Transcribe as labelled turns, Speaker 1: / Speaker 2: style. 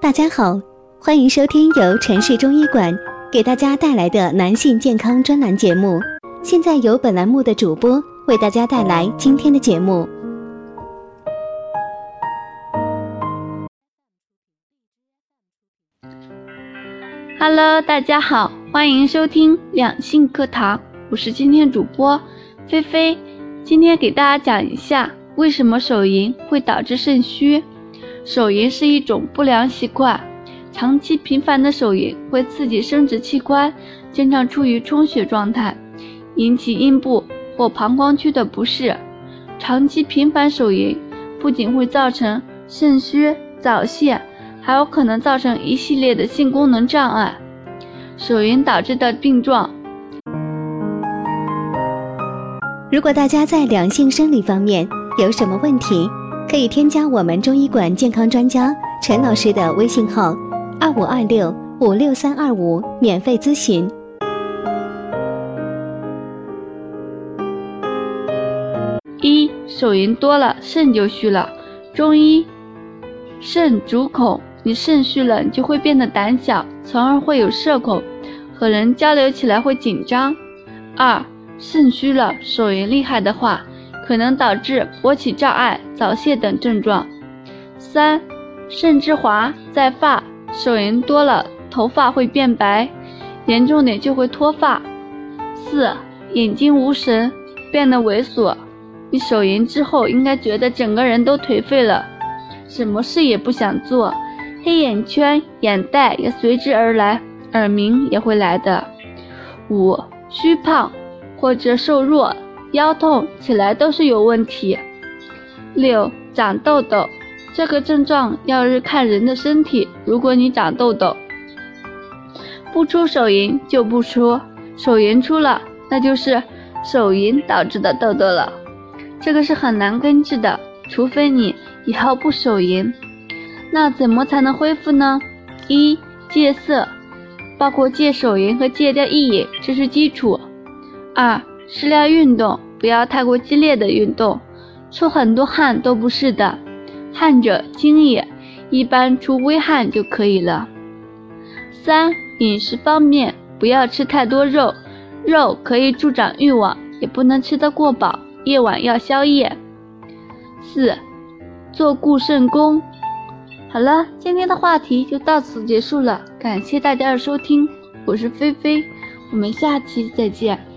Speaker 1: 大家好，欢迎收听由城市中医馆给大家带来的男性健康专栏节目。现在由本栏目的主播为大家带来今天的节目。
Speaker 2: Hello，大家好，欢迎收听两性课堂，我是今天主播菲菲。今天给大家讲一下为什么手淫会导致肾虚。手淫是一种不良习惯，长期频繁的手淫会刺激生殖器官，经常处于充血状态，引起阴部或膀胱区的不适。长期频繁手淫不仅会造成肾虚、早泄，还有可能造成一系列的性功能障碍。手淫导致的病状。
Speaker 1: 如果大家在两性生理方面有什么问题，可以添加我们中医馆健康专家陈老师的微信号：二五二六五六三二五，免费咨询。
Speaker 2: 一手淫多了，肾就虚了。中医，肾主恐，你肾虚了，你就会变得胆小，从而会有社恐，和人交流起来会紧张。二肾虚了，手淫厉害的话，可能导致勃起障碍、早泄等症状。三、肾之华在发，手淫多了，头发会变白，严重点就会脱发。四、眼睛无神，变得猥琐。你手淫之后，应该觉得整个人都颓废了，什么事也不想做，黑眼圈、眼袋也随之而来，耳鸣也会来的。五、虚胖。或者瘦弱、腰痛起来都是有问题。六、长痘痘，这个症状要是看人的身体。如果你长痘痘，不出手淫就不出，手淫出了，那就是手淫导致的痘痘了。这个是很难根治的，除非你以后不手淫。那怎么才能恢复呢？一、戒色，包括戒手淫和戒掉意淫，这是基础。二、适量运动，不要太过激烈的运动，出很多汗都不是的，汗者精也，一般出微汗就可以了。三、饮食方面，不要吃太多肉，肉可以助长欲望，也不能吃得过饱，夜晚要宵夜。四、做固肾功。好了，今天的话题就到此结束了，感谢大家的收听，我是菲菲，我们下期再见。